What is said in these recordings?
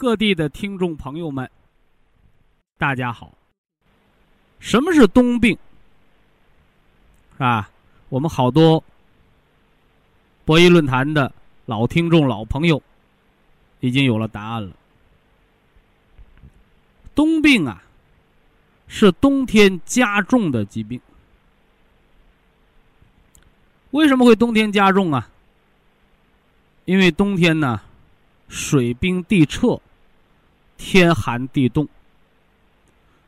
各地的听众朋友们，大家好。什么是冬病？是吧？我们好多博弈论坛的。老听众、老朋友，已经有了答案了。冬病啊，是冬天加重的疾病。为什么会冬天加重啊？因为冬天呢，水冰地彻，天寒地冻，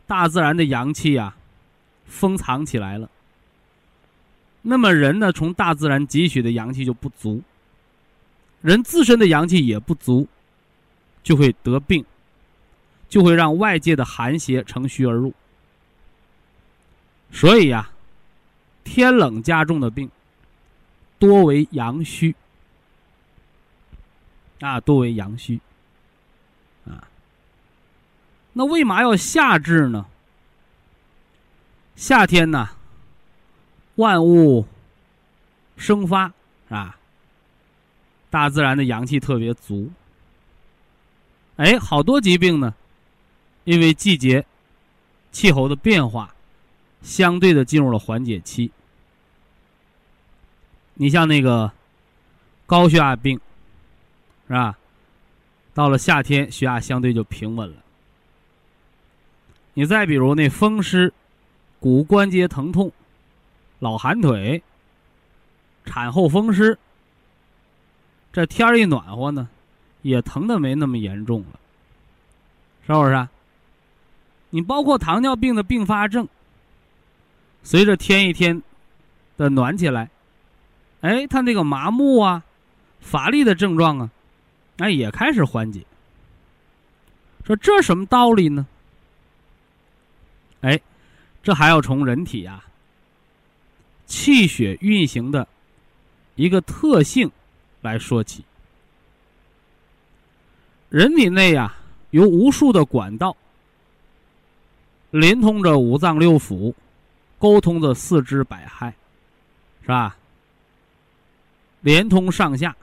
大自然的阳气啊，封藏起来了。那么人呢，从大自然汲取的阳气就不足。人自身的阳气也不足，就会得病，就会让外界的寒邪乘虚而入。所以呀，天冷加重的病，多为阳虚啊，多为阳虚。那为嘛要夏治呢？夏天呢，万物生发啊。大自然的阳气特别足，哎，好多疾病呢，因为季节、气候的变化，相对的进入了缓解期。你像那个高血压病，是吧？到了夏天，血压相对就平稳了。你再比如那风湿、骨关节疼痛、老寒腿、产后风湿。这天儿一暖和呢，也疼的没那么严重了，是不是？你包括糖尿病的并发症，随着天一天的暖起来，哎，他那个麻木啊、乏力的症状啊，哎，也开始缓解。说这什么道理呢？这还要从人体啊气血运行的一个特性。来说起，人体内呀有无数的管道，连通着五脏六腑，沟通着四肢百骸，是吧？连通上下，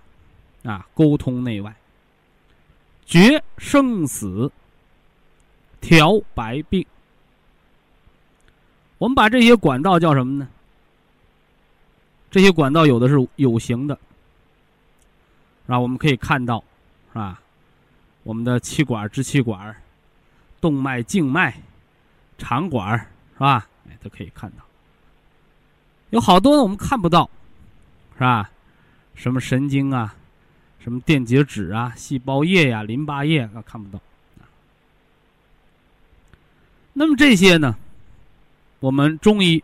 啊，沟通内外，决生死，调百病。我们把这些管道叫什么呢？这些管道有的是有形的。啊，我们可以看到，是吧？我们的气管、支气管、动脉、静脉、肠管，是吧？哎，都可以看到。有好多我们看不到，是吧？什么神经啊，什么电解质啊，细胞液呀、淋巴液啊，看不到。那么这些呢，我们中医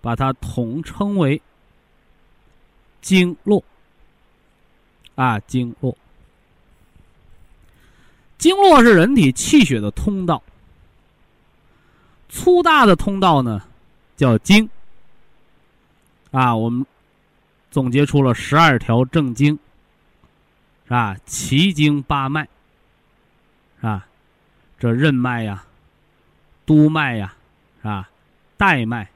把它统称为经络。啊，经络，经络是人体气血的通道。粗大的通道呢，叫经。啊，我们总结出了十二条正经，是吧？奇经八脉，是吧？这任脉呀，督脉呀，是吧？带脉，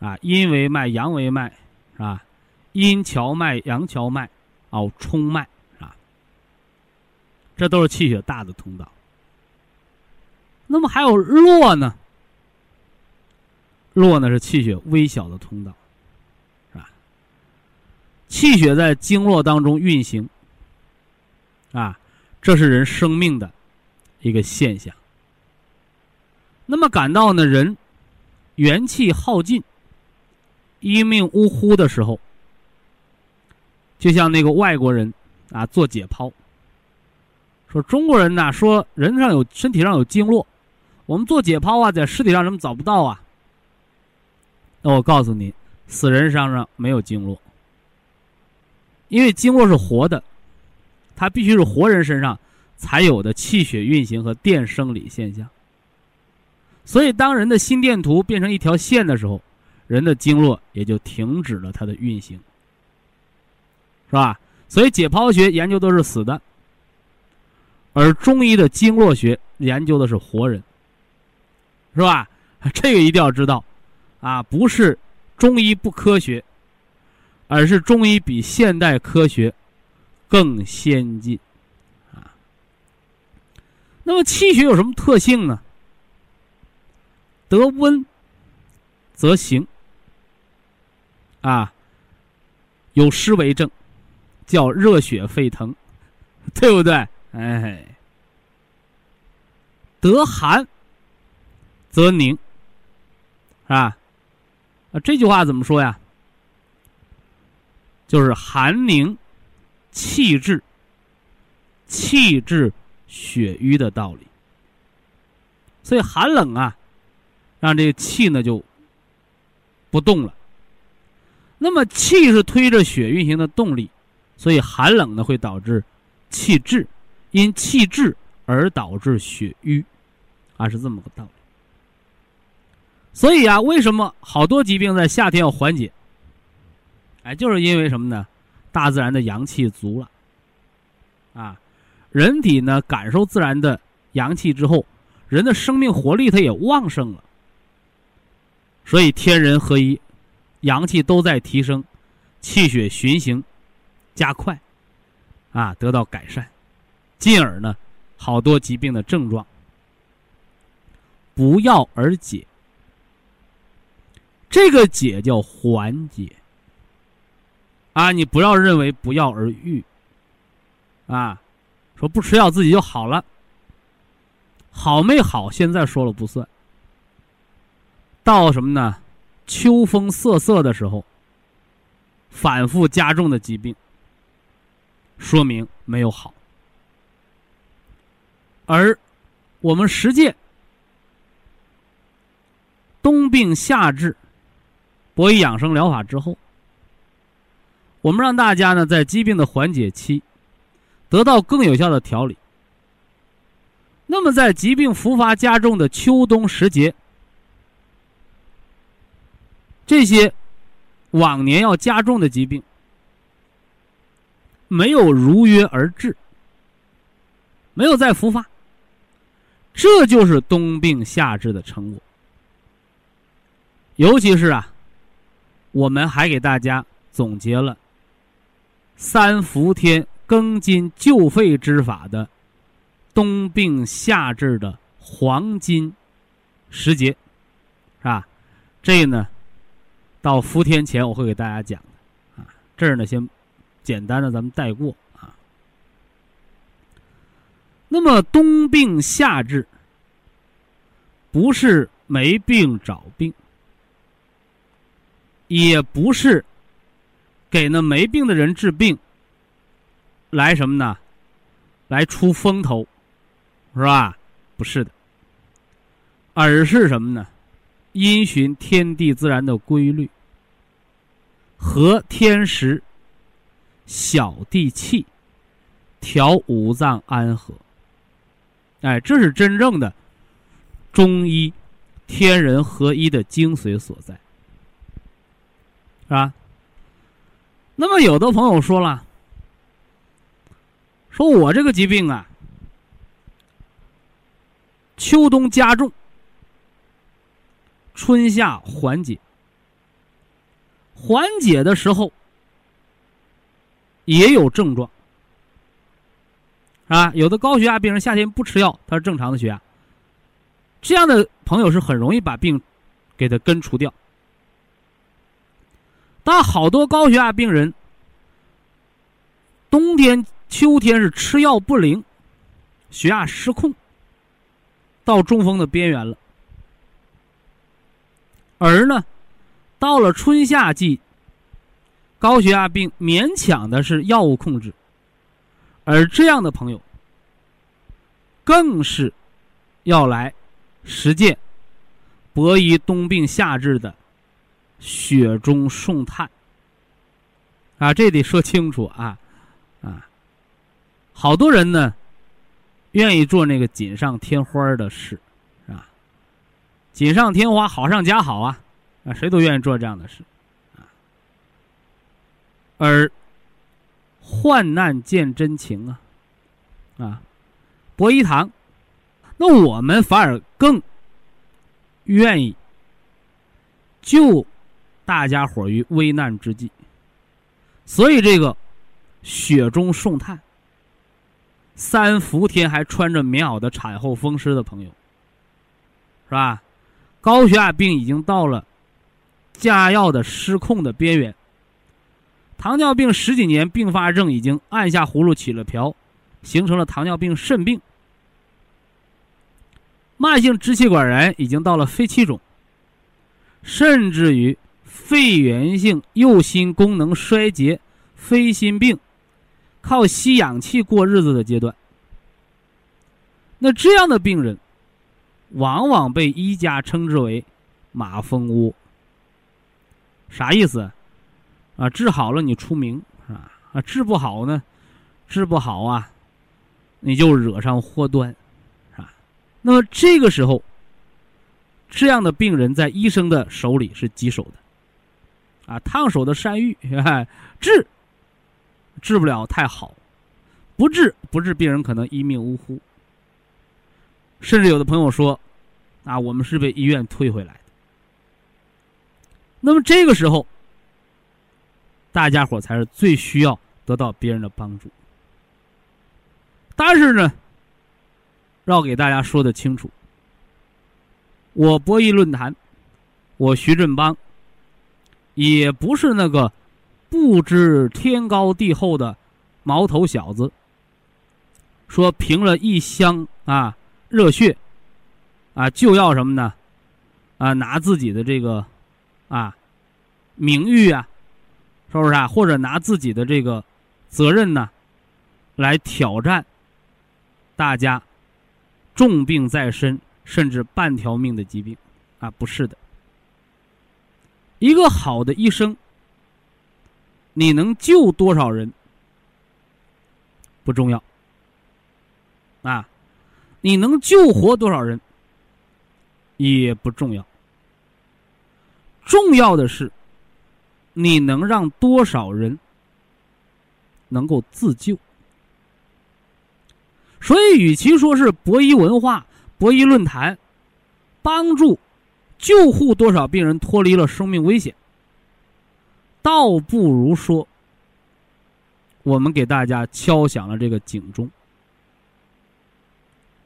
啊，阴为脉，阳为脉，是吧？阴荞脉，阳荞脉。哦，冲脉啊，这都是气血大的通道。那么还有络呢？络呢是气血微小的通道，是吧？气血在经络当中运行，啊，这是人生命的一个现象。那么感到呢人元气耗尽、一命呜呼的时候，就像那个外国人啊做解剖，说中国人呐说人上有身体上有经络，我们做解剖啊在尸体上怎么找不到啊？那我告诉你，死人身上没有经络，因为经络是活的，它必须是活人身上才有的气血运行和电生理现象。所以，当人的心电图变成一条线的时候，人的经络也就停止了它的运行，是吧？所以，解剖学研究都是死的，而中医的经络学研究的是活人，是吧？这个一定要知道，啊，不是中医不科学，而是中医比现代科学更先进，啊。那么，气血有什么特性呢？得温则行，啊，有湿为证，叫热血沸腾，对不对？哎，得寒则凝，是吧？啊，这句话怎么说呀？就是寒凝气滞，气滞血瘀的道理。所以寒冷啊。让这个气呢就不动了。那么气是推着血运行的动力，所以寒冷呢会导致气滞，因气滞而导致血瘀，啊是这么个道理。所以啊，为什么好多疾病在夏天要缓解？哎，就是因为什么呢？大自然的阳气足了，啊，人体呢感受自然的阳气之后，人的生命活力它也旺盛了。所以天人合一，阳气都在提升，气血循行加快，啊，得到改善，进而呢，好多疾病的症状不药而解。这个解叫缓解。啊，你不要认为不药而愈，啊，说不吃药自己就好了，好没好，现在说了不算。到什么呢？秋风瑟瑟的时候，反复加重的疾病，说明没有好。而我们实践冬病夏治、博医养生疗法之后，我们让大家呢在疾病的缓解期得到更有效的调理。那么，在疾病复发加重的秋冬时节，这些往年要加重的疾病，没有如约而至，没有再复发，这就是冬病夏治的成果。尤其是啊，我们还给大家总结了三伏天庚金救肺之法的冬病夏治的黄金时节，是吧？这呢？到伏天前，我会给大家讲的，啊，这儿呢先简单的咱们带过啊。那么冬病夏治，不是没病找病，也不是给那没病的人治病，来什么呢？来出风头，是吧？不是的，而是什么呢？因循天地自然的规律，和天时、小地气，调五脏安和。哎，这是真正的中医天人合一的精髓所在，是吧？那么，有的朋友说了，说我这个疾病啊，秋冬加重。春夏缓解，缓解的时候也有症状，啊，有的高血压病人夏天不吃药，他是正常的血压。这样的朋友是很容易把病给他根除掉。但好多高血压病人，冬天、秋天是吃药不灵，血压失控，到中风的边缘了。而呢，到了春夏季，高血压病勉强的是药物控制，而这样的朋友，更是要来实践博医冬病夏治的雪中送炭啊！这得说清楚啊啊！好多人呢，愿意做那个锦上添花的事。锦上添花，好上加好啊！啊，谁都愿意做这样的事，啊。而患难见真情啊，啊，博一堂，那我们反而更愿意救大家伙于危难之际。所以这个雪中送炭，三伏天还穿着棉袄的产后风湿的朋友，是吧？高血压病已经到了加药的失控的边缘。糖尿病十几年并发症已经按下葫芦起了瓢，形成了糖尿病肾病。慢性支气管炎已经到了肺气肿，甚至于肺源性右心功能衰竭、非心病，靠吸氧气过日子的阶段。那这样的病人。往往被医家称之为“马蜂窝”，啥意思？啊，治好了你出名啊，啊，治不好呢，治不好啊，你就惹上祸端，啊。那么这个时候，这样的病人在医生的手里是棘手的，啊，烫手的山芋，啊治治不了太好，不治不治，病人可能一命呜呼。甚至有的朋友说。啊，我们是被医院推回来的。那么这个时候，大家伙才是最需要得到别人的帮助。但是呢，要给大家说的清楚，我博弈论坛，我徐振邦，也不是那个不知天高地厚的毛头小子。说凭了一箱啊热血。啊，就要什么呢？啊，拿自己的这个，啊，名誉啊，是不是啊？或者拿自己的这个责任呢，来挑战大家重病在身，甚至半条命的疾病，啊，不是的。一个好的医生，你能救多少人不重要，啊，你能救活多少人？也不重要，重要的是，你能让多少人能够自救。所以，与其说是博医文化、博医论坛帮助救护多少病人脱离了生命危险，倒不如说，我们给大家敲响了这个警钟，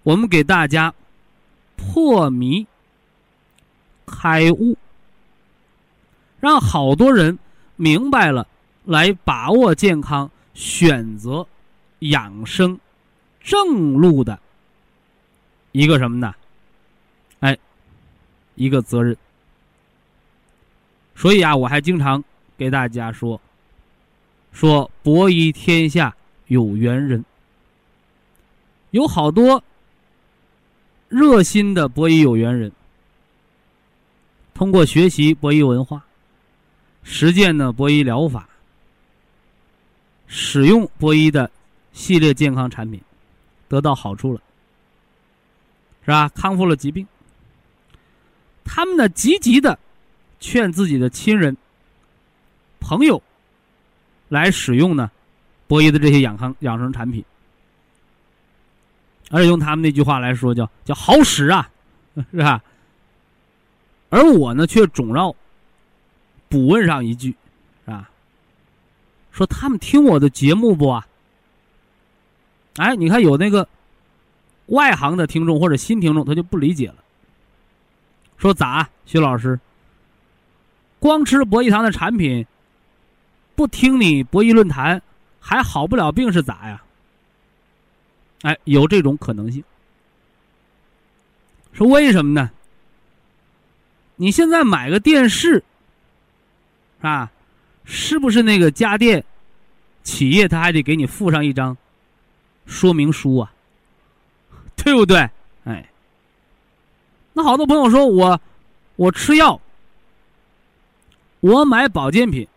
我们给大家破迷。开悟，让好多人明白了，来把握健康、选择养生正路的一个什么呢？哎，一个责任。所以啊，我还经常给大家说，说博医天下有缘人，有好多热心的博医有缘人。通过学习博医文化，实践呢博医疗法，使用博医的系列健康产品，得到好处了，是吧？康复了疾病。他们呢积极的劝自己的亲人、朋友来使用呢博医的这些养康养生产品，而且用他们那句话来说，叫叫好使啊，是吧？而我呢，却总要补问上一句，啊，说他们听我的节目不啊？哎，你看有那个外行的听众或者新听众，他就不理解了，说咋，徐老师，光吃博弈堂的产品，不听你博弈论坛，还好不了病是咋呀？哎，有这种可能性。是为什么呢？你现在买个电视，啊，是不是那个家电企业他还得给你附上一张说明书啊？对不对？哎，那好多朋友说我我吃药，我买保健品，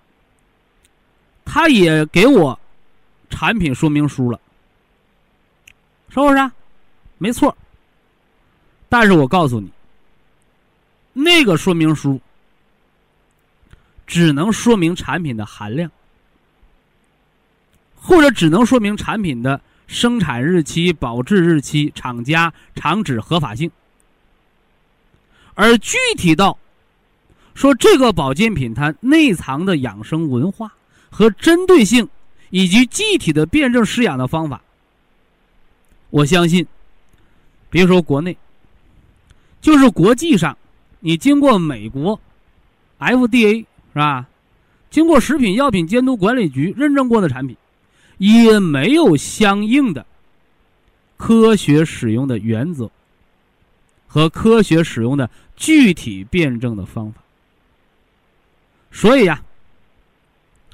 他也给我产品说明书了，是不是？没错。但是我告诉你，那个说明书只能说明产品的含量，或者只能说明产品的生产日期、保质日期、厂家、厂址合法性，而具体到说这个保健品它内藏的养生文化和针对性，以及具体的辩证施养的方法，我相信，别说国内。就是国际上，你经过美国 FDA 是吧？经过食品药品监督管理局认证过的产品，也没有相应的科学使用的原则和科学使用的具体辩证的方法。所以呀，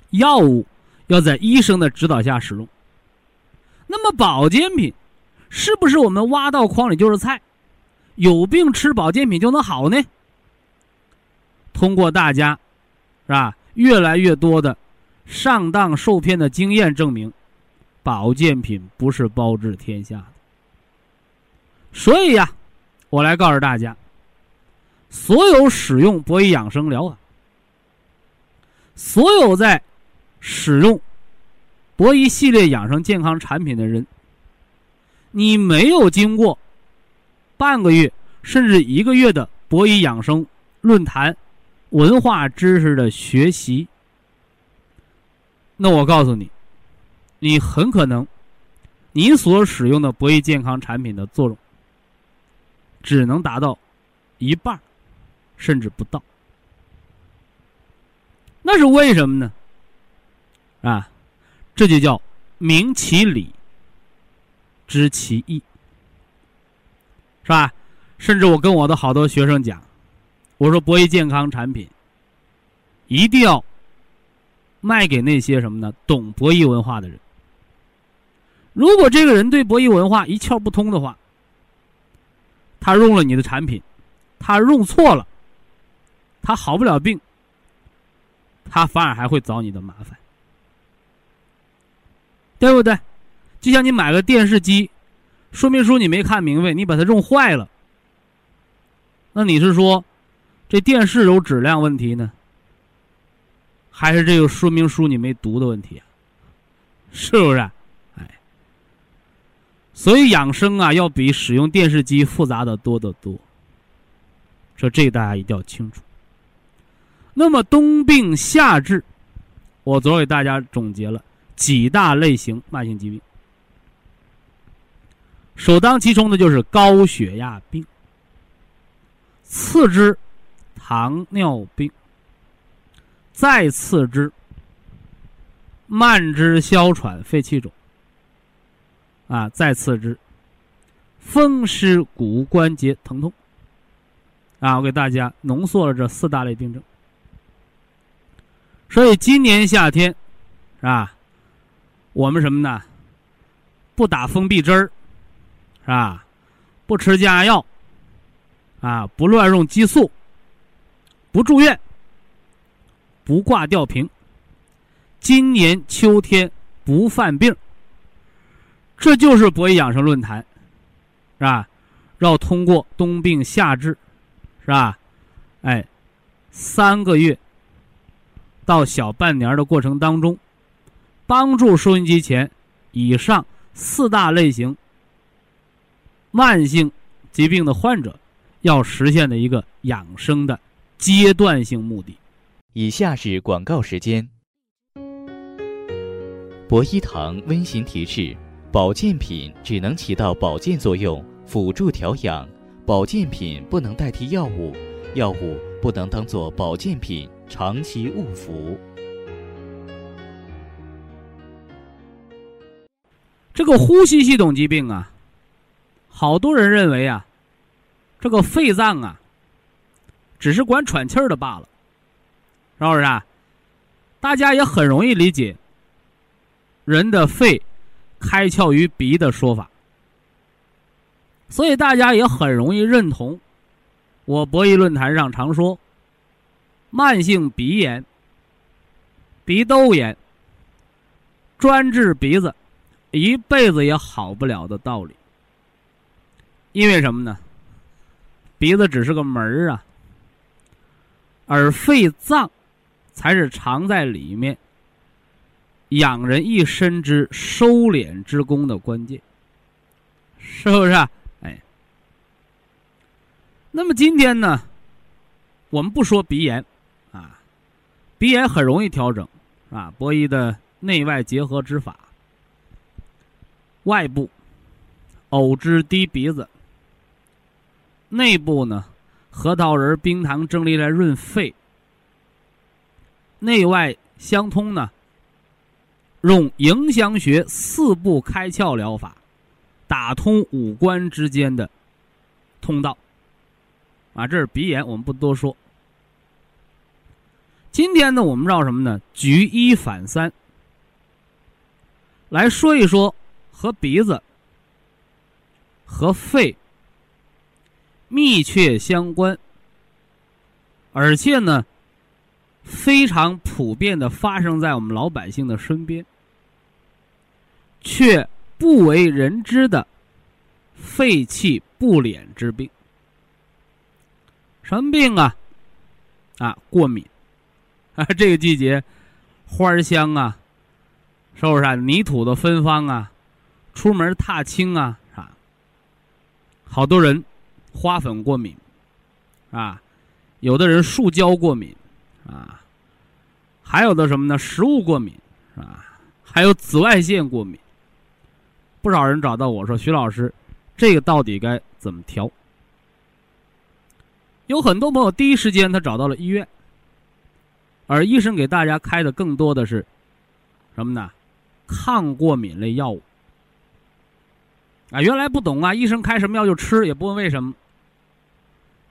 药物要在医生的指导下使用。那么保健品，是不是我们挖到筐里就是菜？有病吃保健品就能好呢？通过大家，是吧？越来越多的上当受骗的经验证明，保健品不是包治天下的。所以呀，我来告诉大家，所有使用博医养生疗法，所有在使用博医系列养生健康产品的人，你没有经过。半个月甚至一个月的博医养生论坛、文化知识的学习，那我告诉你，你很可能，你所使用的博医健康产品的作用，只能达到一半，甚至不到。那是为什么呢？啊，这就叫明其理，知其意。是吧？甚至我跟我的好多学生讲，我说博医健康产品一定要卖给那些什么呢？懂博医文化的人。如果这个人对博医文化一窍不通的话，他用了你的产品，他用错了，他好不了病，他反而还会找你的麻烦，对不对？就像你买个电视机。说明书你没看明白，你把它用坏了，那你是说这电视有质量问题呢，还是这个说明书你没读的问题啊？是不是？哎，所以养生啊，要比使用电视机复杂的多得多。说这大家一定要清楚。那么冬病夏治，我昨儿给大家总结了几大类型慢性疾病。首当其冲的就是高血压病，次之糖尿病，再次之慢支哮喘、肺气肿，啊，再次之风湿骨关节疼痛，啊，我给大家浓缩了这四大类病症。所以今年夏天，啊，我们什么呢？不打封闭针儿。是吧？不吃降压药，啊，不乱用激素，不住院，不挂吊瓶。今年秋天不犯病，这就是博医养生论坛，是吧？要通过冬病夏治，是吧？哎，三个月到小半年的过程当中，帮助收音机前以上四大类型。慢性疾病的患者要实现的一个养生的阶段性目的。以下是广告时间。博医堂温馨提示：保健品只能起到保健作用，辅助调养；保健品不能代替药物，药物不能当做保健品长期误服。这个呼吸系统疾病啊。好多人认为啊，这个肺脏啊，只是管喘气儿的罢了，是不是啊？大家也很容易理解，人的肺开窍于鼻的说法，所以大家也很容易认同我博弈论坛上常说，慢性鼻炎、鼻窦炎专治鼻子，一辈子也好不了的道理。因为什么呢？鼻子只是个门儿啊，而肺脏。才是藏在里面，养人一身之收敛之功的关键，是不是？哎，那么今天呢，我们不说鼻炎，啊，鼻炎很容易调整，啊，博弈的内外结合之法，外部藕汁滴鼻子，内部呢，核桃仁、冰糖、蒸梨来润肺。内外相通呢，用迎香穴四步开窍疗法，打通五官之间的通道。啊，这是鼻炎，我们不多说。今天呢，我们绕什么呢？举一反三，来说一说和鼻子、和肺密切相关，而且呢。非常普遍的发生在我们老百姓的身边，却不为人知的肺气不敛之病。什么病啊？啊，过敏啊！这个季节，花香啊，是不是啊？泥土的芬芳啊，出门踏青啊，啊，好多人花粉过敏啊，有的人树胶过敏。啊，还有的什么呢？食物过敏啊，还有紫外线过敏。不少人找到我说：“徐老师，这个到底该怎么调？”有很多朋友第一时间他找到了医院，而医生给大家开的更多的是什么呢？抗过敏类药物。啊，原来不懂啊，医生开什么药就吃，也不问为什么。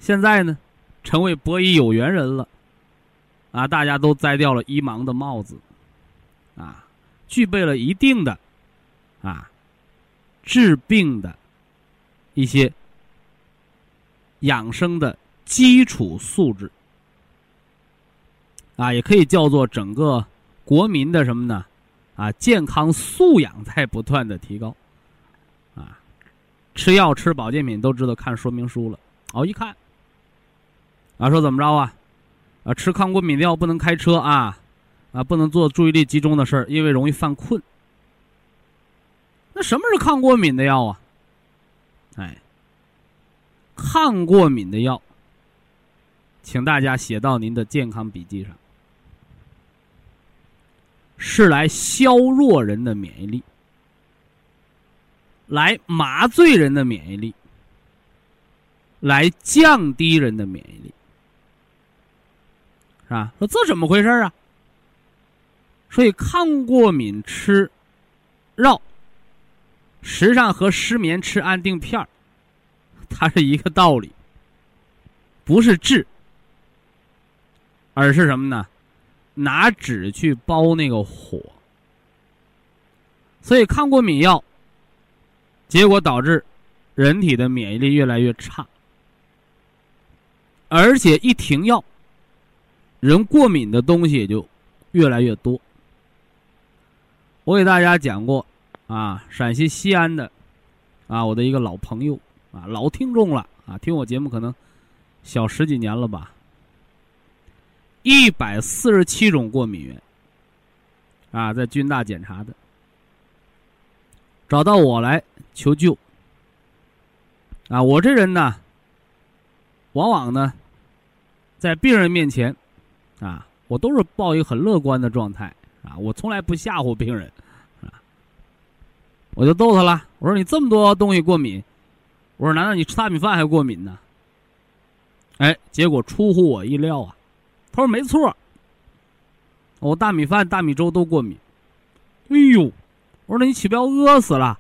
现在呢，成为博医有缘人了。啊，大家都摘掉了医盲的帽子，啊，具备了一定的啊治病的一些养生的基础素质，啊，也可以叫做整个国民的什么呢？啊，健康素养在不断的提高，啊，吃药吃保健品都知道看说明书了，哦，一看，啊，说怎么着啊？啊，吃抗过敏药不能开车啊，啊，不能做注意力集中的事儿，因为容易犯困。那什么是抗过敏的药啊？哎，抗过敏的药，请大家写到您的健康笔记上，是来削弱人的免疫力，来麻醉人的免疫力，来降低人的免疫力。是吧？说这怎么回事啊？所以抗过敏吃药，实际上和失眠吃安定片，它是一个道理，不是治，而是什么呢？拿纸去包那个火。所以抗过敏药，结果导致人体的免疫力越来越差，而且一停药。人过敏的东西也就越来越多。我给大家讲过，啊，陕西西安的，啊，我的一个老朋友，啊，老听众了，啊，听我节目可能小十几年了吧。一百四十七种过敏源，啊，在军大检查的，找到我来求救。啊，我这人呢，往往呢，在病人面前。啊，我都是抱一个很乐观的状态啊，我从来不吓唬病人，啊，我就逗他了，我说你这么多东西过敏，我说难道你吃大米饭还过敏呢？哎，结果出乎我意料啊，他说没错，我大米饭、大米粥都过敏。哎呦，我说那你岂不要饿死了？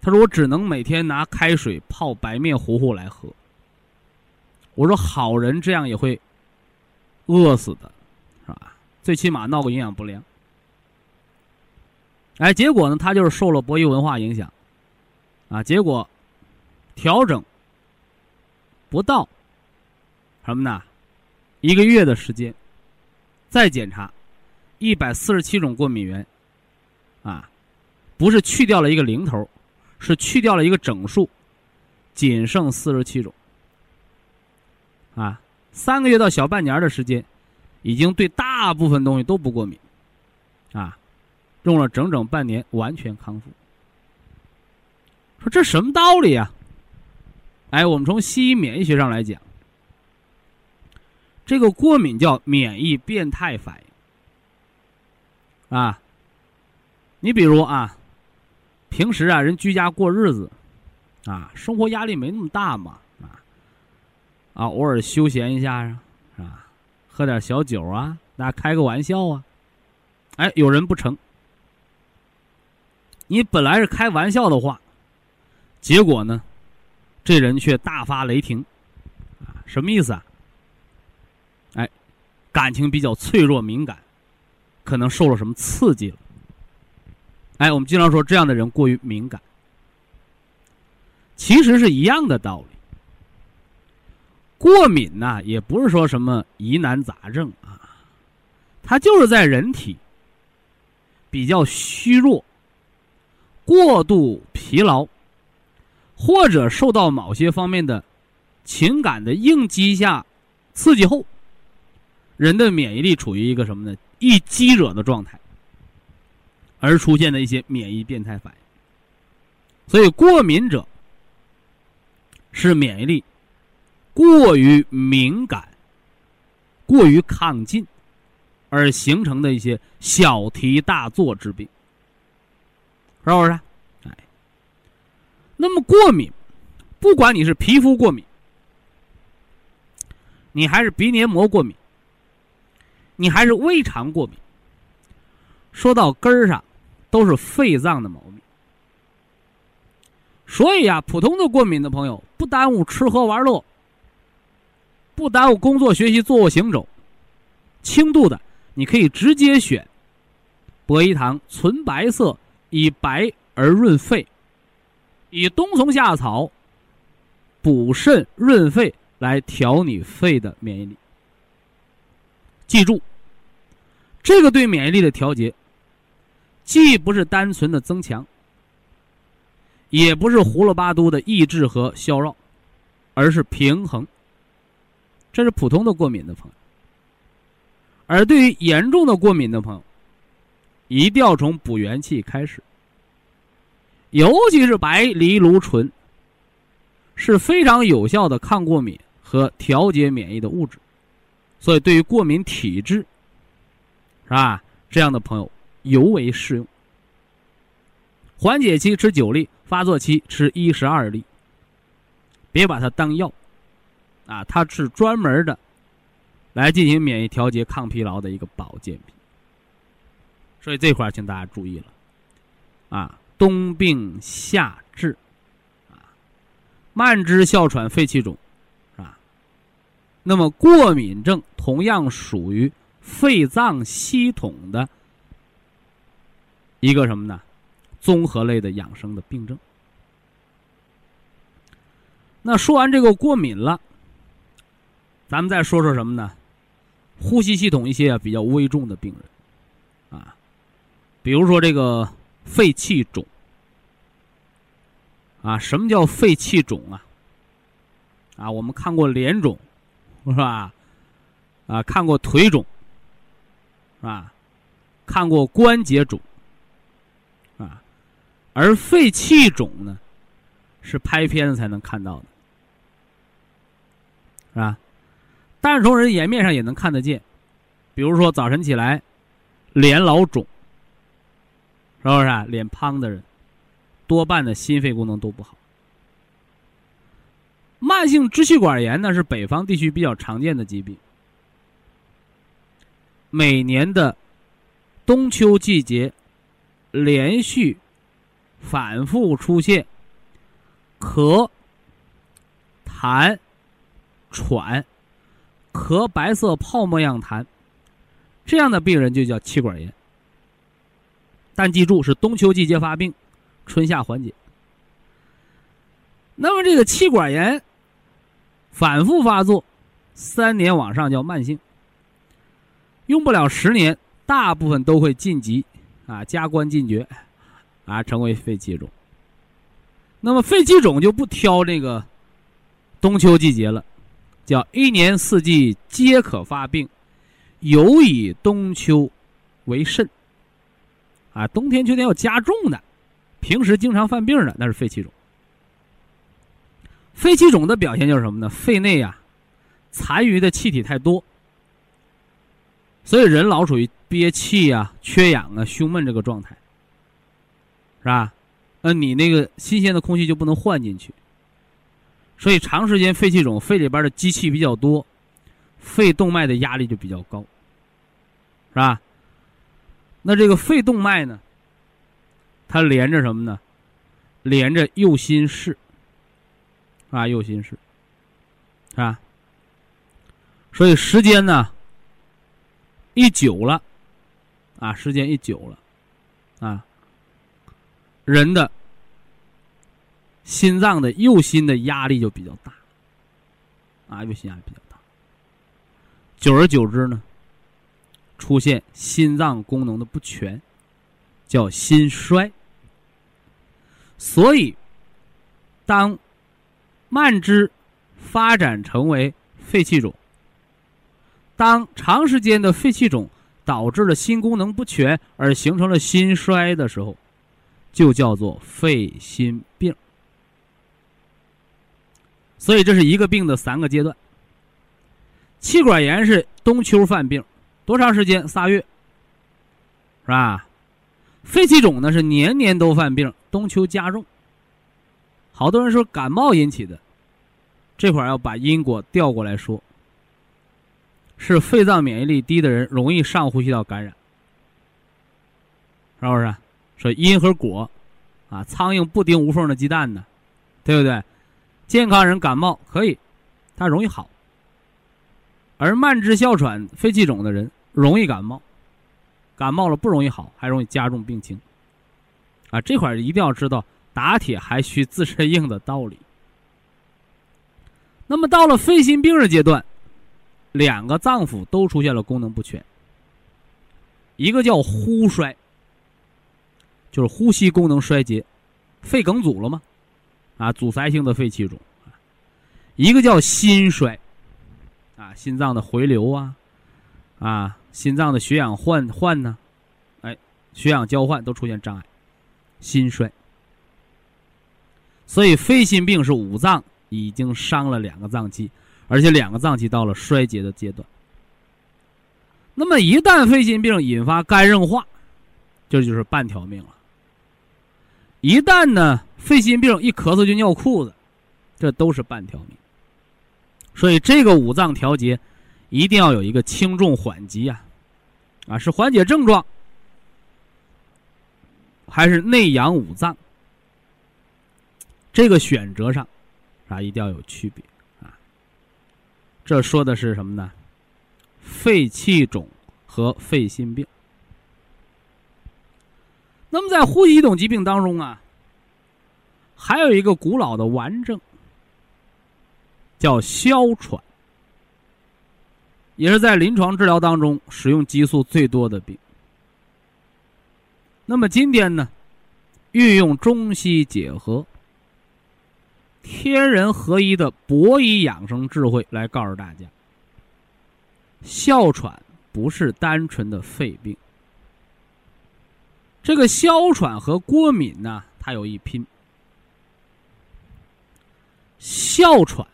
他说我只能每天拿开水泡白面糊糊来喝。我说好人这样也会饿死的，是吧？最起码闹个营养不良。哎，结果呢，他就是受了博弈文化影响，啊，结果调整不到什么呢？一个月的时间，再检查，一百四十七种过敏源，啊，不是去掉了一个零头，是去掉了一个整数，仅剩四十七种，啊，三个月到小半年的时间，已经对大部分东西都不过敏，啊。用了整整半年，完全康复。说这什么道理呀？哎，我们从西医免疫学上来讲，这个过敏叫免疫变态反应啊。你比如啊，平时啊，人居家过日子啊，生活压力没那么大嘛啊，偶尔休闲一下啊，是吧，喝点小酒啊，大家开个玩笑啊，哎，有人不成。你本来是开玩笑的话，结果呢，这人却大发雷霆，什么意思啊？哎，感情比较脆弱敏感，可能受了什么刺激了。哎，我们经常说这样的人过于敏感，其实是一样的道理。过敏呐，也不是说什么疑难杂症啊，它就是在人体比较虚弱。过度疲劳，或者受到某些方面的情感的应激下刺激后，人的免疫力处于一个什么呢？易激惹的状态，而出现的一些免疫变态反应。所以，过敏者是免疫力过于敏感、过于亢进而形成的一些小题大做之病。是不是？哎，那么过敏，不管你是皮肤过敏，你还是鼻黏膜过敏，你还是胃肠过敏，说到根儿上，都是肺脏的毛病。所以啊，普通的过敏的朋友，不耽误吃喝玩乐，不耽误工作学习、坐卧行走，轻度的你可以直接选博一堂纯白色。以白而润肺，以冬虫夏草补肾润肺来调你肺的免疫力。记住，这个对免疫力的调节，既不是单纯的增强，也不是胡了八都的抑制和消绕，而是平衡。这是普通的过敏的朋友，而对于严重的过敏的朋友。一定要从补元气开始，尤其是白藜芦醇，是非常有效的抗过敏和调节免疫的物质，所以对于过敏体质，是吧？这样的朋友尤为适用。缓解期吃九粒，发作期吃一十二粒，别把它当药，啊，它是专门的来进行免疫调节、抗疲劳的一个保健品。所以这块儿，请大家注意了，啊，冬病夏治，啊，慢支、哮喘、肺气肿，啊，那么过敏症同样属于肺脏系统的一个什么呢？综合类的养生的病症。那说完这个过敏了，咱们再说说什么呢？呼吸系统一些比较危重的病人。啊比如说这个肺气肿啊，什么叫肺气肿啊？啊，我们看过脸肿，是吧？啊，看过腿肿，是吧？看过关节肿，啊，而肺气肿呢，是拍片子才能看到的，是吧？但是从人颜面上也能看得见，比如说早晨起来脸老肿。是不是啊？脸胖的人，多半的心肺功能都不好。慢性支气管炎呢，是北方地区比较常见的疾病。每年的冬秋季节，连续反复出现咳、痰、喘、和白色泡沫样痰，这样的病人就叫气管炎。但记住是冬秋季节发病，春夏缓解。那么这个气管炎反复发作，三年往上叫慢性，用不了十年，大部分都会晋级啊，加官进爵啊，成为肺气肿。那么肺气肿就不挑这个冬秋季节了，叫一年四季皆可发病，尤以冬秋为甚。啊，冬天、秋天要加重的，平时经常犯病的，那是肺气肿。肺气肿的表现就是什么呢？肺内啊，残余的气体太多，所以人老处于憋气啊、缺氧啊、胸闷这个状态，是吧？那你那个新鲜的空气就不能换进去，所以长时间肺气肿，肺里边的积气比较多，肺动脉的压力就比较高，是吧？那这个肺动脉呢？它连着什么呢？连着右心室。啊，右心室。啊。所以时间呢，一久了，啊，时间一久了，啊，人的心脏的右心的压力就比较大。啊，右心压力比较大。久而久之呢？出现心脏功能的不全，叫心衰。所以，当慢支发展成为肺气肿，当长时间的肺气肿导致了心功能不全而形成了心衰的时候，就叫做肺心病。所以，这是一个病的三个阶段。气管炎是冬秋犯病。多长时间？仨月，是吧？肺气肿呢是年年都犯病，冬秋加重。好多人说感冒引起的，这会儿要把因果调过来说，是肺脏免疫力低的人容易上呼吸道感染，是不是？说因和果，啊，苍蝇不叮无缝的鸡蛋呢，对不对？健康人感冒可以，他容易好，而慢支哮喘、肺气肿的人。容易感冒，感冒了不容易好，还容易加重病情。啊，这块一定要知道，打铁还需自身硬的道理。那么到了肺心病的阶段，两个脏腑都出现了功能不全，一个叫呼衰，就是呼吸功能衰竭，肺梗阻了吗？啊，阻塞性的肺气肿。一个叫心衰，啊，心脏的回流啊，啊。心脏的血氧换换呢，哎，血氧交换都出现障碍，心衰。所以肺心病是五脏已经伤了两个脏器，而且两个脏器到了衰竭的阶段。那么一旦肺心病引发肝硬化，这就是半条命了。一旦呢肺心病一咳嗽就尿裤子，这都是半条命。所以这个五脏调节。一定要有一个轻重缓急啊，啊，是缓解症状，还是内养五脏？这个选择上，啊，一定要有区别啊。这说的是什么呢？肺气肿和肺心病。那么在呼吸系统疾病当中啊，还有一个古老的顽症，叫哮喘。也是在临床治疗当中使用激素最多的病。那么今天呢，运用中西结合、天人合一的博医养生智慧来告诉大家：哮喘不是单纯的肺病。这个哮喘和过敏呢，它有一拼。哮喘，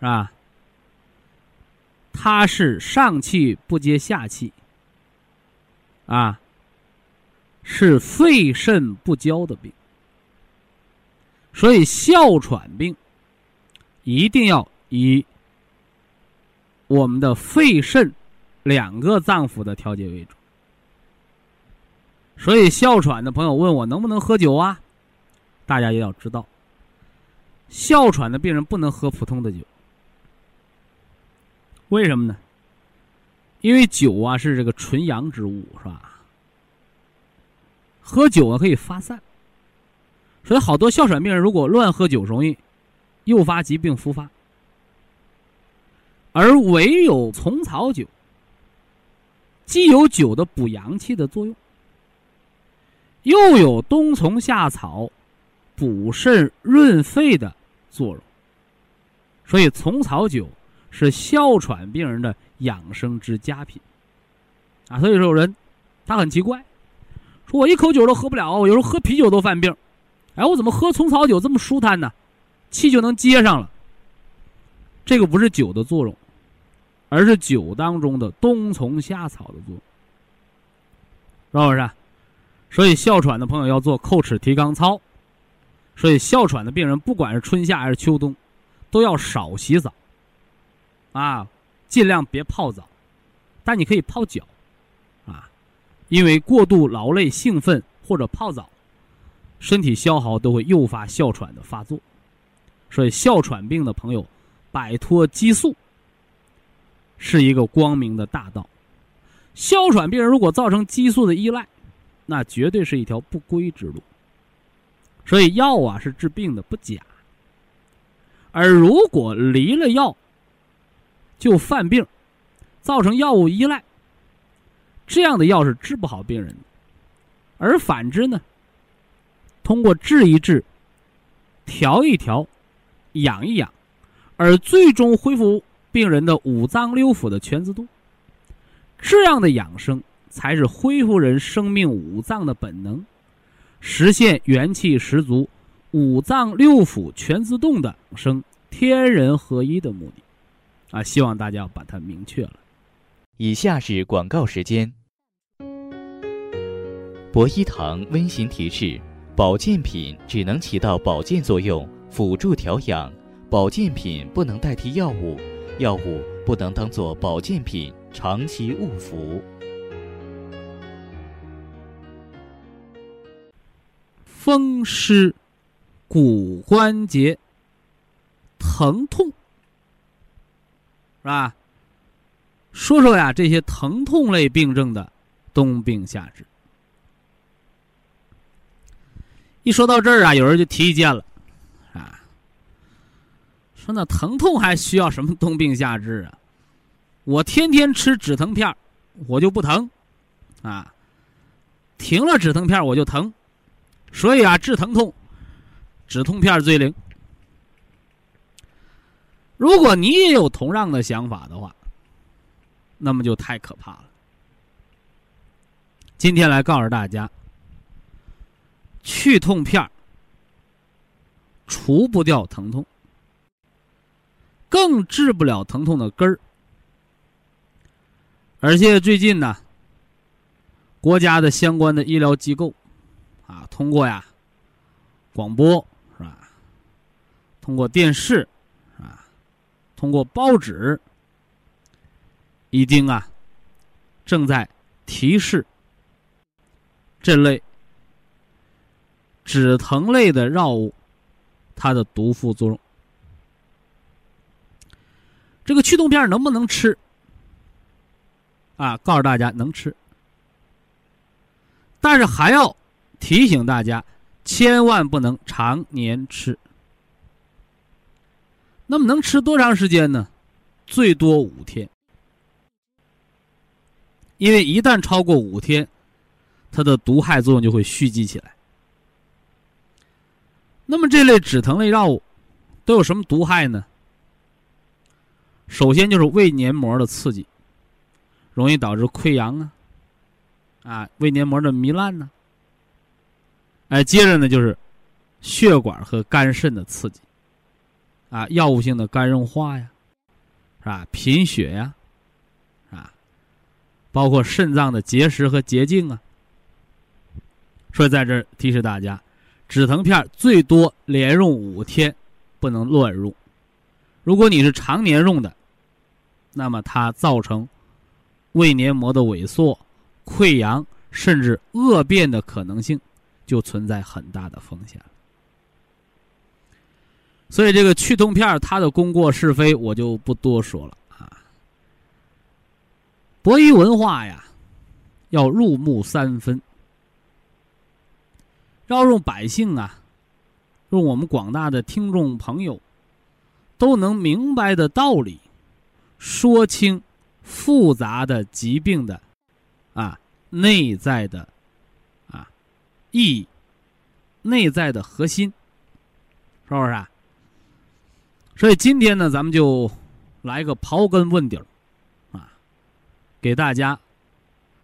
是吧？它是上气不接下气，啊，是肺肾不交的病，所以哮喘病一定要以我们的肺肾两个脏腑的调节为主。所以哮喘的朋友问我能不能喝酒啊？大家也要知道，哮喘的病人不能喝普通的酒，为什么呢？因为酒啊是这个纯阳之物，是吧？喝酒啊可以发散，所以好多哮喘病人如果乱喝酒，容易诱发疾病复发。而唯有虫草酒，既有酒的补阳气的作用，又有冬虫夏草补肾润肺的作用，所以虫草酒是哮喘病人的养生之佳品。啊，所以说有人他很奇怪，说我一口酒都喝不了，我有时候喝啤酒都犯病，哎，我怎么喝虫草酒这么舒坦呢？气就能接上了。这个不是酒的作用。而是酒当中的冬虫夏草的作用，是不是？所以哮喘的朋友要做叩齿提肛操。所以哮喘的病人，不管是春夏还是秋冬，都要少洗澡，啊，尽量别泡澡，但你可以泡脚，啊，因为过度劳累、兴奋或者泡澡，身体消耗都会诱发哮喘的发作。所以哮喘病的朋友，摆脱激素。是一个光明的大道。哮喘病人如果造成激素的依赖，那绝对是一条不归之路。所以药啊是治病的不假，而如果离了药就犯病，造成药物依赖，这样的药是治不好病人的。而反之呢，通过治一治、调一调、养一养，而最终恢复。病人的五脏六腑的全自动，这样的养生才是恢复人生命五脏的本能，实现元气十足、五脏六腑全自动的生天人合一的目的。啊，希望大家把它明确了。以下是广告时间。博一堂温馨提示：保健品只能起到保健作用，辅助调养，保健品不能代替药物。药物不能当做保健品长期误服。风湿、骨关节疼痛，是吧？说说呀，这些疼痛类病症的冬病夏治。一说到这儿啊，有人就提意见了。啊说那疼痛还需要什么冬病夏治啊？我天天吃止疼片我就不疼，啊，停了止疼片我就疼，所以啊，治疼痛，止痛片最灵。如果你也有同样的想法的话，那么就太可怕了。今天来告诉大家，去痛片除不掉疼痛。更治不了疼痛的根儿，而且最近呢，国家的相关的医疗机构，啊，通过呀，广播是吧？通过电视，啊，通过报纸，已经啊，正在提示这类止疼类的药物它的毒副作用。这个去痛片能不能吃？啊，告诉大家能吃，但是还要提醒大家，千万不能常年吃。那么能吃多长时间呢？最多五天，因为一旦超过五天，它的毒害作用就会蓄积起来。那么这类止疼类药物都有什么毒害呢？首先就是胃黏膜的刺激，容易导致溃疡啊，啊，胃黏膜的糜烂呢。哎，接着呢就是血管和肝肾的刺激，啊，药物性的肝硬化呀，是吧？贫血呀，啊，包括肾脏的结石和结晶啊。所以在这儿提示大家，止疼片最多连用五天，不能乱用。如果你是常年用的，那么它造成胃黏膜的萎缩、溃疡，甚至恶变的可能性，就存在很大的风险所以这个去痛片它的功过是非我就不多说了啊。博医文化呀，要入木三分，要用百姓啊，用我们广大的听众朋友都能明白的道理，说清复杂的疾病的啊内在的意义，内在的核心，是不是啊？所以今天呢，咱们就来个刨根问底儿，啊，给大家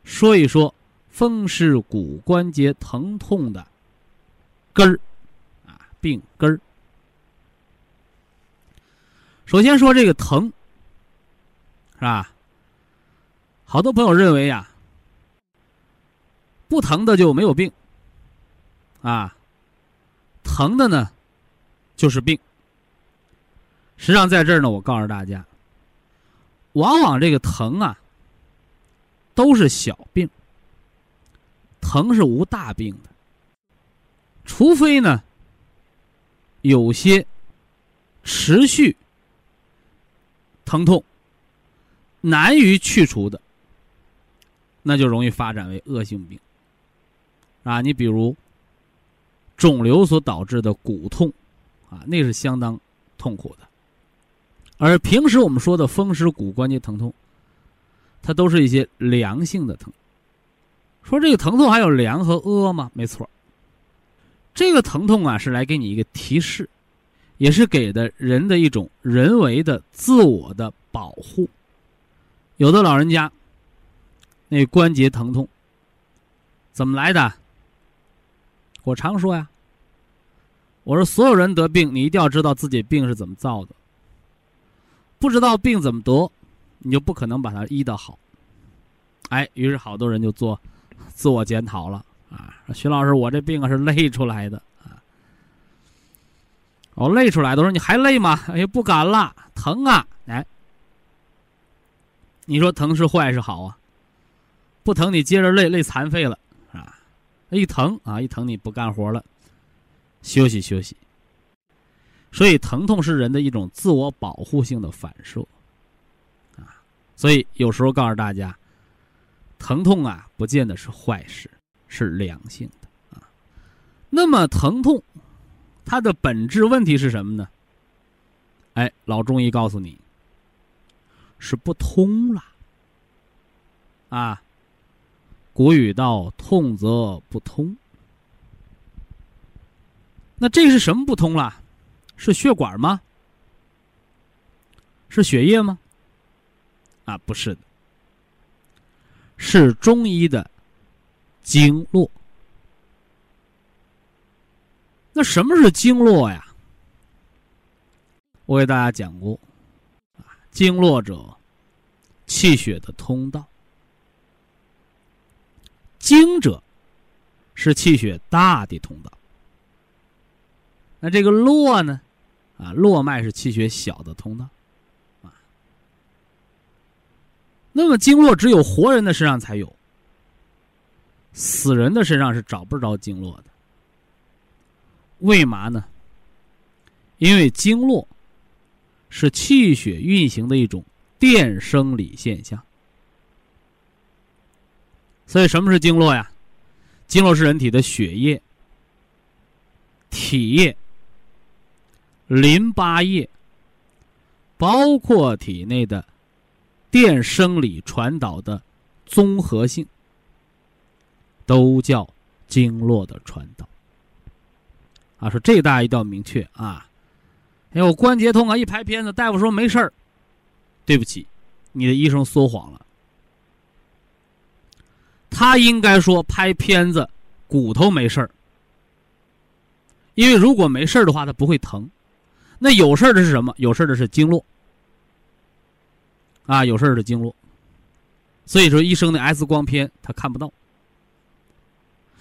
说一说风湿骨关节疼痛的根儿，啊，病根儿。首先说这个疼，是吧？好多朋友认为呀，不疼的就没有病，啊，疼的呢就是病。实际上，在这儿呢，我告诉大家，往往这个疼啊，都是小病，疼是无大病的。除非呢，有些持续疼痛难于去除的，那就容易发展为恶性病。啊，你比如肿瘤所导致的骨痛，啊，那是相当痛苦的。而平时我们说的风湿骨关节疼痛，它都是一些良性的疼。说这个疼痛还有良和恶吗？没错。这个疼痛啊，是来给你一个提示，也是给的人的一种人为的自我的保护。有的老人家，那关节疼痛怎么来的？我常说呀，我说所有人得病，你一定要知道自己病是怎么造的。不知道病怎么得，你就不可能把它医得好。哎，于是好多人就做自我检讨了啊！徐老师，我这病啊是累出来的啊！我累出来的，我说你还累吗？哎，不敢了，疼啊！哎，你说疼是坏是好啊？不疼你接着累，累残废了！一疼啊，一疼你不干活了，休息休息。所以，疼痛是人的一种自我保护性的反射，啊，所以有时候告诉大家，疼痛啊，不见得是坏事，是良性的啊。那么，疼痛它的本质问题是什么呢？哎，老中医告诉你，是不通了啊。古语道：“痛则不通。”那这是什么不通了？是血管吗？是血液吗？啊，不是的，是中医的经络。那什么是经络呀？我给大家讲过，啊，经络者，气血的通道。经者，是气血大的通道。那这个络呢？啊，络脉是气血小的通道，啊，那么经络只有活人的身上才有，死人的身上是找不着经络的。为嘛呢？因为经络是气血运行的一种电生理现象，所以什么是经络呀？经络是人体的血液、体液。淋巴液，包括体内的电生理传导的综合性，都叫经络的传导。啊，说这大家一定要明确啊！哎，我关节痛啊，一拍片子，大夫说没事儿。对不起，你的医生说谎了。他应该说拍片子，骨头没事儿，因为如果没事儿的话，他不会疼。那有事儿的是什么？有事儿的是经络，啊，有事儿的经络。所以说，医生的 X 光片他看不到。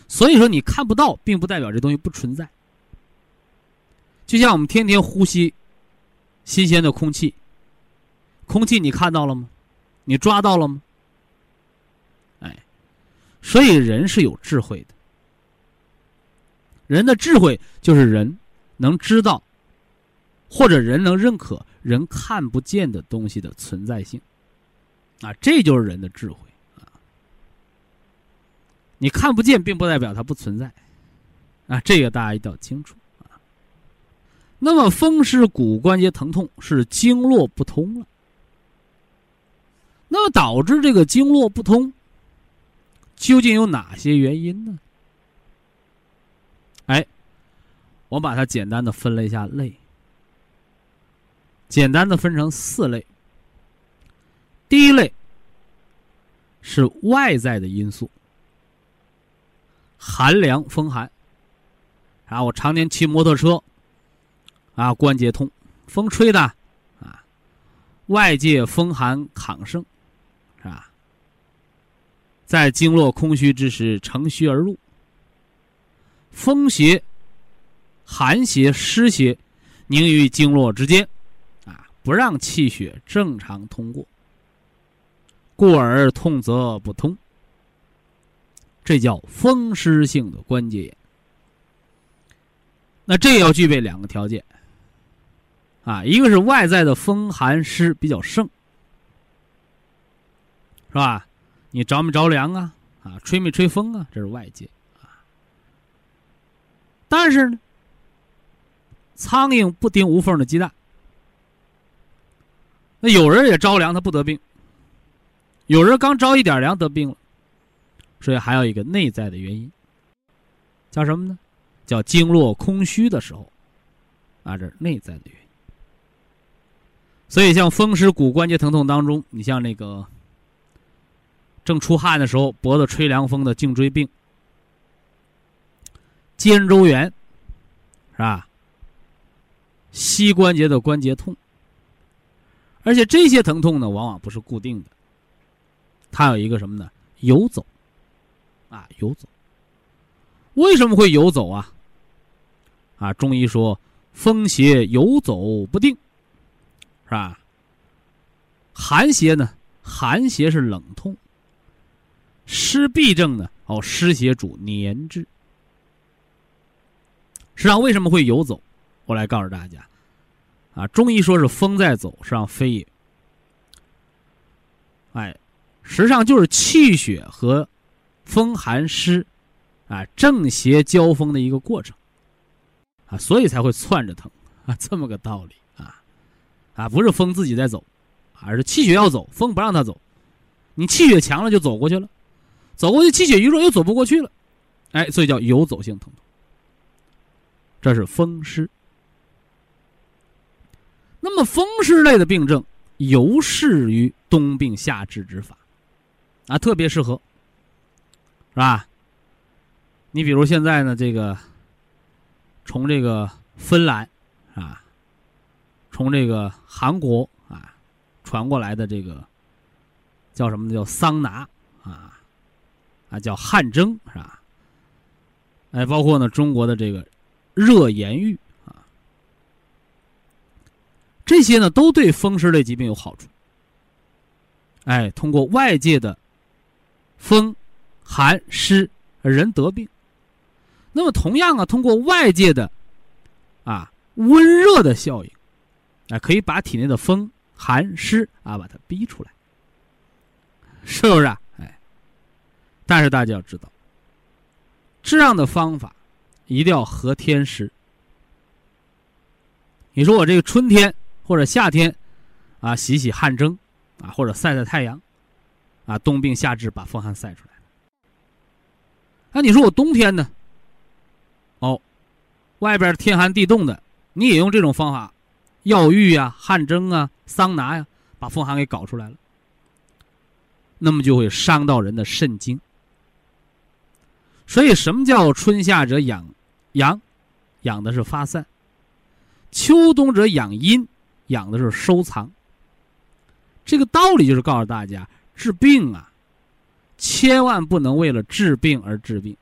所以说，你看不到，并不代表这东西不存在。就像我们天天呼吸新鲜的空气，空气你看到了吗？你抓到了吗？所以人是有智慧的。人的智慧就是人能知道。或者人能认可人看不见的东西的存在性，啊，这就是人的智慧啊。你看不见，并不代表它不存在，啊，这个大家一定要清楚啊。那么风湿骨关节疼痛是经络不通了，那么导致这个经络不通，究竟有哪些原因呢？哎，我把它简单的分了一下类。简单的分成四类。第一类是外在的因素，寒凉风寒。啊，我常年骑摩托车，啊，关节痛，风吹的，啊，外界风寒抗盛，在经络空虚之时乘虚而入，风邪、寒邪、湿邪凝于经络之间。啊不让气血正常通过，故而痛则不通。这叫风湿性的关节炎。那这要具备两个条件，啊，一个是外在的风寒湿比较盛，是吧？你着没着凉啊？啊，吹没吹风啊？这是外界啊。但是呢，苍蝇不叮无缝的鸡蛋。那有人也着凉，他不得病；有人刚着一点凉得病了，所以还有一个内在的原因，叫什么呢？叫经络空虚的时候，啊，这是内在的原因。所以像风湿骨关节疼痛当中，你像那个正出汗的时候，脖子吹凉风的颈椎病、肩周炎，是吧？膝关节的关节痛。而且这些疼痛呢，往往不是固定的，它有一个什么呢？游走，啊，游走。为什么会游走啊？啊，中医说风邪游走不定，是吧？寒邪呢？寒邪是冷痛。湿痹症呢？哦，湿邪主粘滞。实际上，为什么会游走？我来告诉大家。啊，中医说是风在走，实际上非也。哎，实际上就是气血和风寒湿啊正邪交锋的一个过程啊，所以才会窜着疼啊，这么个道理啊啊，不是风自己在走，而是气血要走，风不让它走。你气血强了就走过去了，走过去气血一弱又走不过去了，哎，所以叫游走性疼痛。这是风湿。那么风湿类的病症尤适于冬病夏治之法，啊，特别适合，是吧？你比如现在呢，这个从这个芬兰啊，从这个韩国啊传过来的这个叫什么呢？叫桑拿啊，叫汗蒸是吧？哎，包括呢中国的这个热盐浴啊。这些呢，都对风湿类疾病有好处。哎，通过外界的风、寒、湿，人得病。那么同样啊，通过外界的啊温热的效应，啊，可以把体内的风、寒、湿啊把它逼出来，是不是？啊？但是大家要知道，这样的方法一定要合天时。你说我这个春天。或者夏天，啊，洗洗汗蒸，啊，或者晒晒太阳，啊，冬病夏治把风寒晒出来。那你说我冬天呢？哦，外边天寒地冻的，你也用这种方法，药浴啊、汗蒸啊、桑拿呀，把风寒给搞出来了。那么就会伤到人的肾经。所以，什么叫春夏者养阳，养的是发散；秋冬者养阴。养的是收藏。这个道理就是告诉大家，治病啊，千万不能为了治病而治病。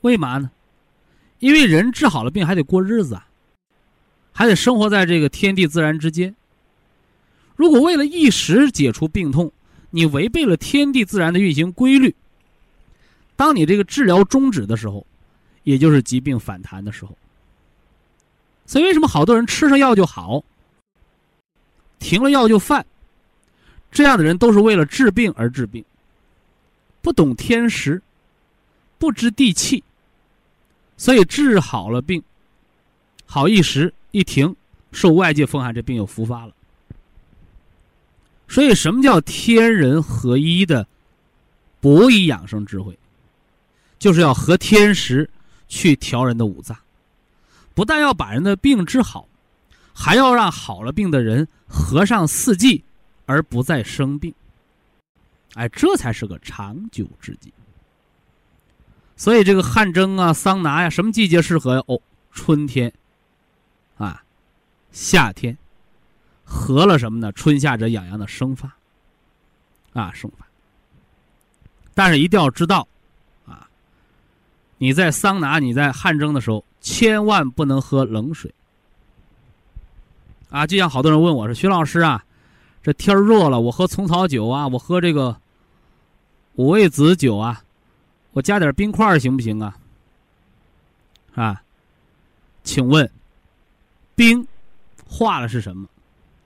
为嘛呢？因为人治好了病还得过日子啊，还得生活在这个天地自然之间。如果为了一时解除病痛，你违背了天地自然的运行规律，当你这个治疗终止的时候，也就是疾病反弹的时候。所以为什么好多人吃上药就好，停了药就犯？这样的人都是为了治病而治病，不懂天时，不知地气，所以治好了病，好一时，一停，受外界风寒，这病又复发了。所以，什么叫天人合一的博医养生智慧？就是要合天时去调人的五脏，不但要把人的病治好，还要让好了病的人合上四季，而不再生病。哎，这才是个长久之计。所以，这个汗蒸啊、桑拿呀，什么季节适合呀？哦，春天，啊，夏天。合了什么呢？春夏者养阳的生发，啊，生发。但是一定要知道，你在桑拿、你在汗蒸的时候，千万不能喝冷水。啊，就像好多人问我说：“徐老师啊，这天热了，我喝虫草酒啊，我喝这个五味子酒啊，我加点冰块行不行啊？”啊，请问，冰化了是什么？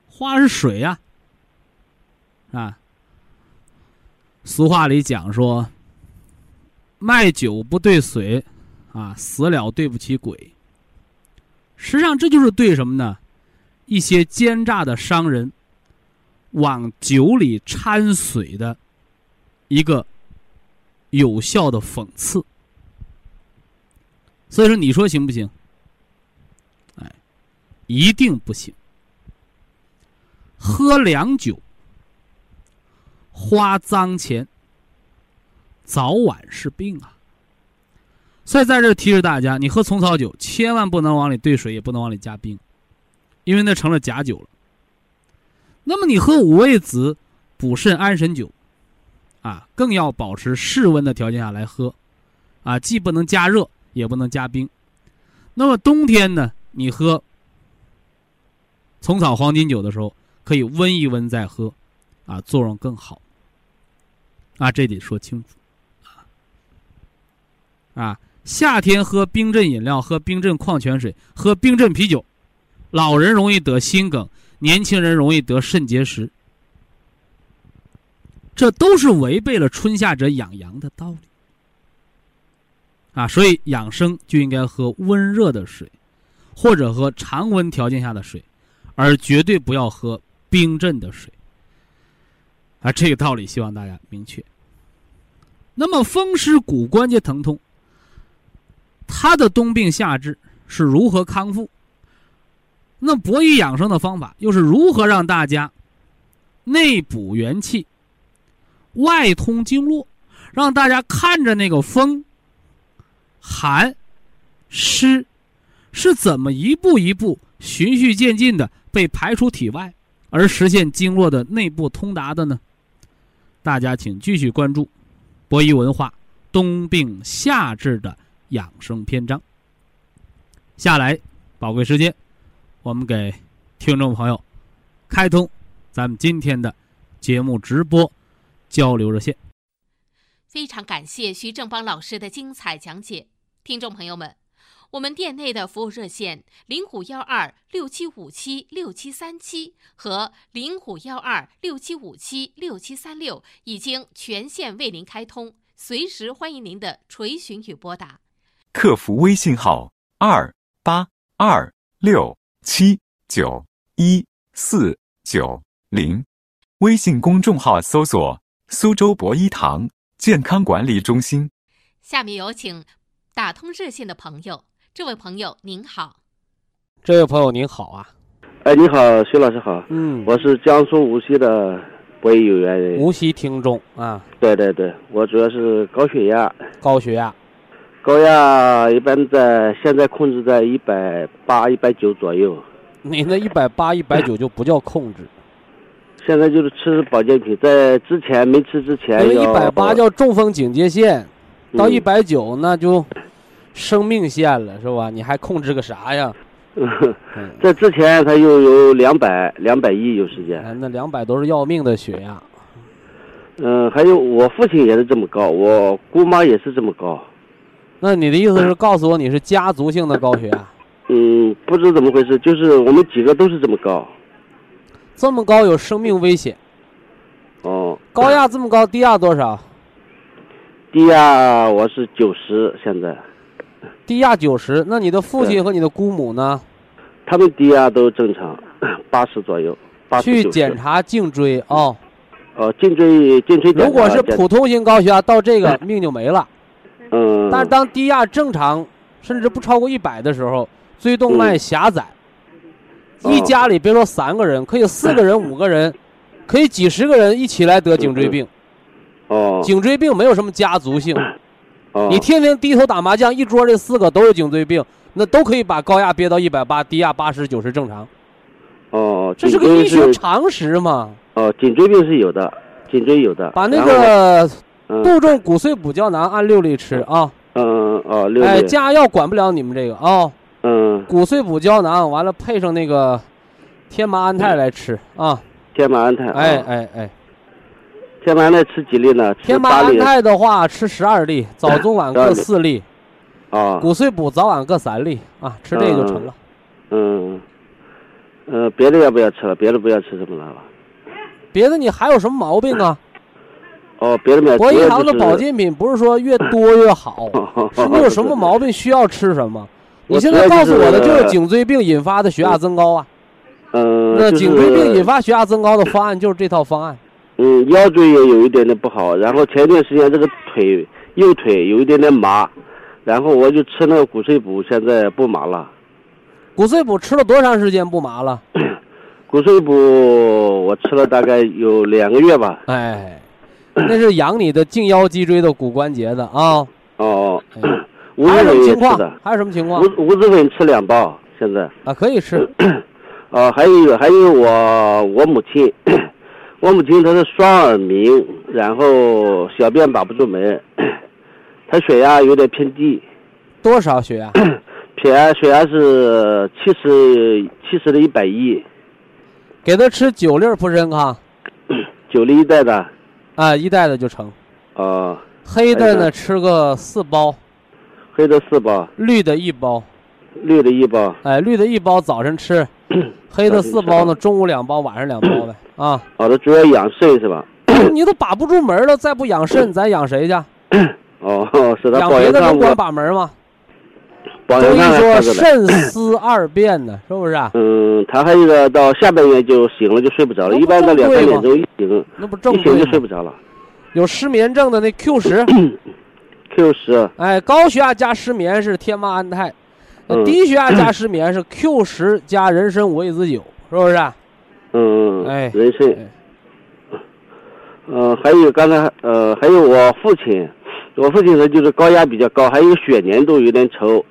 化了是水呀，啊。俗话里讲说，卖酒不对水，啊，死了对不起鬼。实际上，这就是对什么呢？一些奸诈的商人往酒里掺水的一个有效的讽刺。所以说，你说行不行？哎，一定不行。喝凉酒，花脏钱，早晚是病啊！所以在这提示大家，你喝虫草酒，千万不能往里兑水，也不能往里加冰，因为那成了假酒了。那么你喝五味子补肾安神酒，啊，更要保持室温的条件下来喝，啊，既不能加热，也不能加冰。那么冬天呢，你喝虫草黄金酒的时候。可以温一温再喝，啊，作用更好。啊，这得说清楚。啊，夏天喝冰镇饮料，喝冰镇矿泉水，喝冰镇啤酒，老人容易得心梗，年轻人容易得肾结石。这都是违背了春夏者养阳的道理。啊，所以养生就应该喝温热的水，或者喝常温条件下的水，而绝对不要喝。冰镇的水，啊，这个道理希望大家明确。那么风湿骨关节疼痛，他的冬病夏治是如何康复？那博医养生的方法又是如何让大家内补元气、外通经络，让大家看着那个风、寒、湿是怎么一步一步循序渐进的被排出体外？而实现经络的内部通达的呢？大家请继续关注博弈文化冬病夏治的养生篇章。下来，宝贵时间，我们给听众朋友开通咱们今天的节目直播交流热线。非常感谢徐正邦老师的精彩讲解，听众朋友们。我们店内的服务热线零五幺二六七五七六七三七和零五幺二六七五七六七三六已经全线为您开通，随时欢迎您的垂询与拨打。客服微信号二八二六七九一四九零，微信公众号搜索“苏州博一堂健康管理中心”。下面有请打通热线的朋友。这位朋友您好，这位朋友您好啊，哎，你好，徐老师好，嗯，我是江苏无锡的博医有缘人，无锡听众啊，对对对，我主要是高血压，高血压，高压一般在现在控制在一百八、一百九左右。你那一百八、一百九就不叫控制，现在就是吃保健品，在之前没吃之前，因为一百八叫中风警戒线，到一百九那就。生命线了是吧？你还控制个啥呀？这之前他又有两百、两百一有时间。那两百都是要命的血压。嗯，还有我父亲也是这么高，我姑妈也是这么高。那你的意思是告诉我你是家族性的高血压？嗯，不知怎么回事，就是我们几个都是这么高。这么高有生命危险。哦，高压这么高，低压多少？低压我是九十，现在低压九十。那你的父亲和你的姑母呢？他们低压都正常，八十左右，去检。查颈椎啊。哦，颈椎颈椎。如果是普通型高血压，到这个命就没了。嗯，但是当低压正常，甚至不超过一百的时候，椎动脉狭窄，哦一家里别说三个人，可以四个人、五个人，可以几十个人一起来得颈椎病。哦颈椎病没有什么家族性，哦，你天天低头打麻将，一桌这四个都有颈椎病，那都可以把高压憋到一百八，低压八十九十正常，哦，这是个医学常识嘛。哦，颈椎病是有的，颈椎有的。把那个嗯杜仲骨碎补胶囊按六粒吃啊，嗯嗯哦六哎，六降压药管不了你们这个啊。嗯骨碎补胶囊，完了配上那个天麻安泰来吃啊！天麻安泰。哎哦，哎哎，天麻安泰吃几粒呢？天麻。安泰的话吃十二粒，早中晚各四粒，啊。骨碎补早晚各三粒啊，吃这个就成了。嗯，呃，别的要不要吃了？别的不要吃什么了？别的你还有什么毛病啊？哦，别的没有。博医主要就是堂的保健品不是说越多越好，是你有什么毛病需要吃什么？你现在告诉我的就是颈椎病引发的血压增高啊。嗯，那颈椎病引发血压增高的方案就是这套方案。嗯，腰椎也有一点点不好，然后前段时间这个腿右腿有一点点麻，然后我就吃那个骨碎补，现在不麻了。骨碎补吃了多长时间不麻了？骨碎补我吃了大概有两个月吧。哎，那是养你的颈腰脊椎的骨关节的啊。哦，哦无还有什么籽粉也情况吃的，？还有什么情况无无籽粉吃两包，现在。啊？可以吃。呃，还有还有我我母亲，我母亲她是双耳鸣，然后小便把不住门，她血压有点偏低，多少血压？血压血压是七十七十的一百一，给她吃九粒儿普参康九粒一袋的，啊，一袋的就成。啊，黑的呢吃个四包，黑的四包，绿的一包。绿的一包，哎，绿的一包早晨吃，黑的四包呢，中午两包，晚上两包呗。啊，好的主要养肾是吧？你都把不住门了，再不养肾，咱养谁去？哦，是的，养别的能管把门吗？保元康还中医说喝着呢。肾思二变呢，是不是啊？嗯，他还有一个到下半夜就醒了就睡不着了，一般到两三点钟一醒，那不正一醒？就睡不着了。有失眠症的那 Q 十，Q 十，哎，高血压加失眠是天麻安泰，低血压加失眠是 Q 十加人参五味子酒，是不是啊？嗯，哎人参哎，呃，还有刚才呃，还有我父亲，我父亲呢就是高压比较高，还有血粘度有点稠，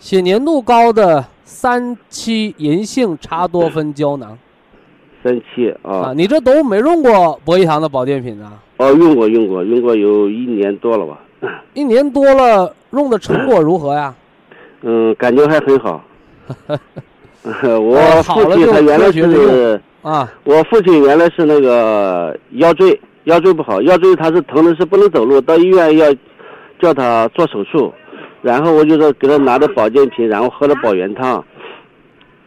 血粘度高的三七银杏茶多酚胶囊三七啊，啊，你这都没用过博医堂的保健品啊？哦，用过用过用过有一年多了吧，一年多了，用的成果如何呀？嗯，感觉还很好。我父亲他原来是，啊，我父亲原来是那个腰椎，腰椎不好，腰椎他是疼的是不能走路，到医院要叫他做手术，然后我就说给他拿的保健品，然后喝了保元汤，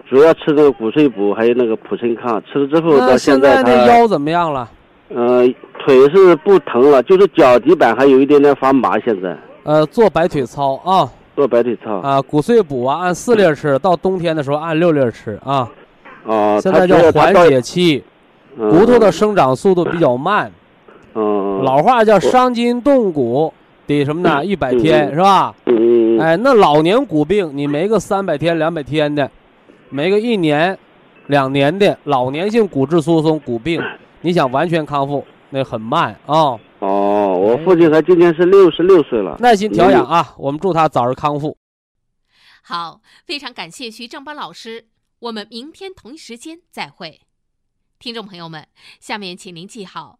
主要吃那个骨碎补，还有那个普参康，吃了之后那到在现在他，腰怎么样了？呃，腿是不疼了，就是脚底板还有一点点发麻，现在。呃，做白腿操啊。做白腿操，啊，骨碎补啊，按四粒吃，到冬天的时候按六粒吃啊。啊，现在叫缓解期，嗯。骨头的生长速度比较慢，嗯，老话叫伤筋动骨得什么呢？一百天嗯是吧？嗯嗯哎，那老年骨病，你没个三百天、两百天的，没个一年、两年的老年性骨质疏松骨病，你想完全康复，那很慢啊、哦，我父亲他今年是六十六岁了。耐心调养啊，我们祝他早日康复。好，非常感谢徐正邦老师，我们明天同一时间再会。听众朋友们，下面请您记好，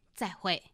再会。